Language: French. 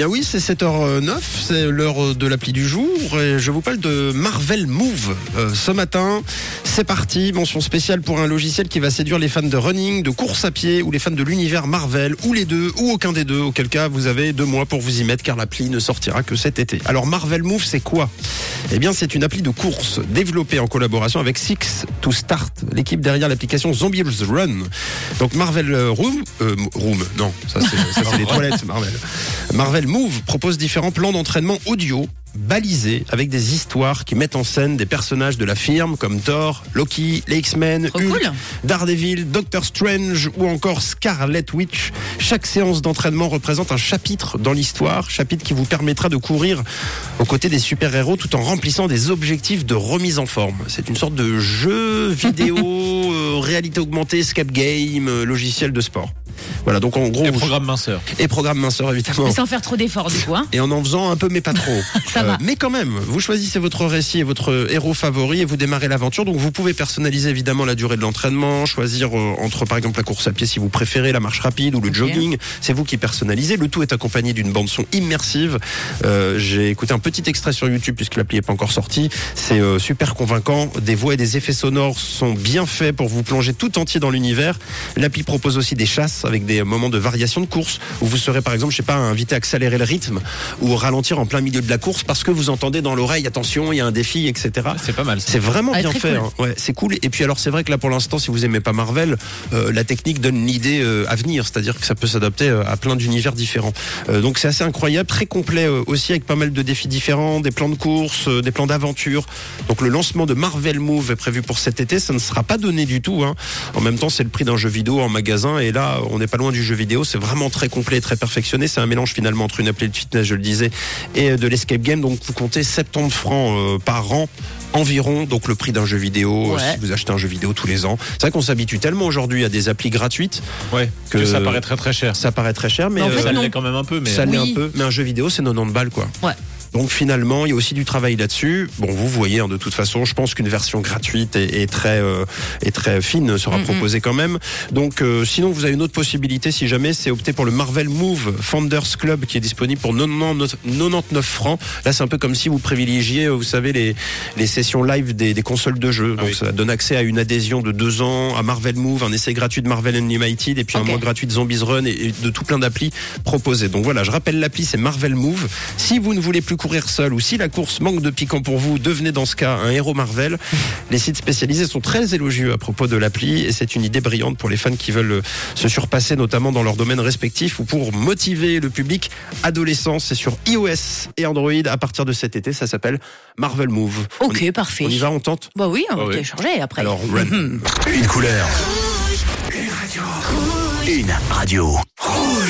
Bien oui, c'est 7h09, c'est l'heure de l'appli du jour et je vous parle de Marvel Move. Euh, ce matin, c'est parti, mention spéciale pour un logiciel qui va séduire les fans de running, de course à pied ou les fans de l'univers Marvel ou les deux ou aucun des deux, auquel cas vous avez deux mois pour vous y mettre car l'appli ne sortira que cet été. Alors Marvel Move, c'est quoi? Eh bien c'est une appli de course développée en collaboration avec Six to Start, l'équipe derrière l'application Zombies Run. Donc Marvel Room, euh, Room, non, ça c'est ça, c'est les toilettes Marvel. Marvel Move propose différents plans d'entraînement audio balisés avec des histoires qui mettent en scène des personnages de la firme comme Thor, Loki, les X-Men, Trop Hulk, cool. Daredevil, Doctor Strange ou encore Scarlet Witch. Chaque séance d'entraînement représente un chapitre dans l'histoire, chapitre qui vous permettra de courir aux côtés des super-héros tout en remplissant des objectifs de remise en forme. C'est une sorte de jeu vidéo, euh, réalité augmentée, escape game, euh, logiciel de sport. Voilà, donc en gros, Et programme minceur. et programme minceur évidemment. Mais sans faire trop d'efforts du coup. Hein. Et en en faisant un peu, mais pas trop. Ça va. Mais quand même, vous choisissez votre récit et votre héros favori et vous démarrez l'aventure. Donc vous pouvez personnaliser évidemment la durée de l'entraînement, choisir euh, entre par exemple la course à pied si vous préférez, la marche rapide ou le jogging. C'est vous qui personnalisez. Le tout est accompagné d'une bande son immersive. Euh, J'ai écouté un petit extrait sur YouTube puisque l'appli n'est pas encore sortie. C'est euh, super convaincant. Des voix et des effets sonores sont bien faits pour vous plonger tout entier dans l'univers. L'appli propose aussi des chasses avec des moments de variation de course où vous serez par exemple, je sais pas, invité à accélérer le rythme ou ralentir en plein milieu de la course parce que vous entendez dans l'oreille attention, il y a un défi, etc. C'est pas mal. ça. C'est vraiment Ah, bien fait. cool. hein. Ouais, c'est cool. Et puis alors c'est vrai que là pour l'instant, si vous aimez pas Marvel, euh, la technique donne l'idée euh, à venir, c'est-à-dire que ça peut s'adapter euh, à plein d'univers différents. Euh, donc c'est assez incroyable, très complet euh, aussi avec pas mal de défis différents, des plans de course, euh, des plans d'aventure. Donc le lancement de Marvel Move est prévu pour cet été. Ça ne sera pas donné du tout. Hein. En même temps, c'est le prix d'un jeu vidéo en magasin et là, on n'est pas loin du jeu vidéo. C'est vraiment très complet, et très perfectionné. C'est un mélange finalement entre une appli de fitness, je le disais, et euh, de l'escape game. Donc vous comptez 70 francs euh, par an environ, donc le prix d'un jeu vidéo, euh, Ouais. si vous achetez un jeu vidéo tous les ans. C'est vrai qu'on s'habitue tellement aujourd'hui à des applis gratuites Ouais. que- Que ça paraît très très cher. ça paraît très cher, mais En fait, euh, ça l'est quand même un peu, mais ça l'est Oui. un peu. Mais un jeu vidéo, c'est 90 balles, quoi. Ouais. Donc finalement, il y a aussi du travail là-dessus. Bon, vous voyez, hein, de toute façon, je pense qu'une version gratuite et, et très euh, et très fine sera proposée quand même. Donc, euh, sinon, vous avez une autre possibilité, si jamais, c'est opter pour le Marvel Move Founders Club qui est disponible pour 99, 99 francs. Là, c'est un peu comme si vous privilégiez, euh, vous savez, les les sessions live des, des consoles de jeu. Ah Donc, oui. ça donne accès à une adhésion de deux ans à Marvel Move, un essai gratuit de Marvel Unlimited et puis un mois gratuit de Zombies Run et, et de tout plein d'applis proposées. Donc voilà, je rappelle l'appli, c'est Marvel Move. Si vous ne voulez plus courir seul ou si la course manque de piquant pour vous, devenez dans ce cas un héros Marvel. Les sites spécialisés sont très élogieux à propos de l'appli et c'est une idée brillante pour les fans qui veulent se surpasser notamment dans leur domaine respectif ou pour motiver le public adolescent. C'est sur iOS et Android à partir de cet été. Ça s'appelle Marvel Move. Ok, On y- parfait. On y va, on tente Bah oui, on Ah va oui. télécharger après. Alors, run. Une couleur. Une radio.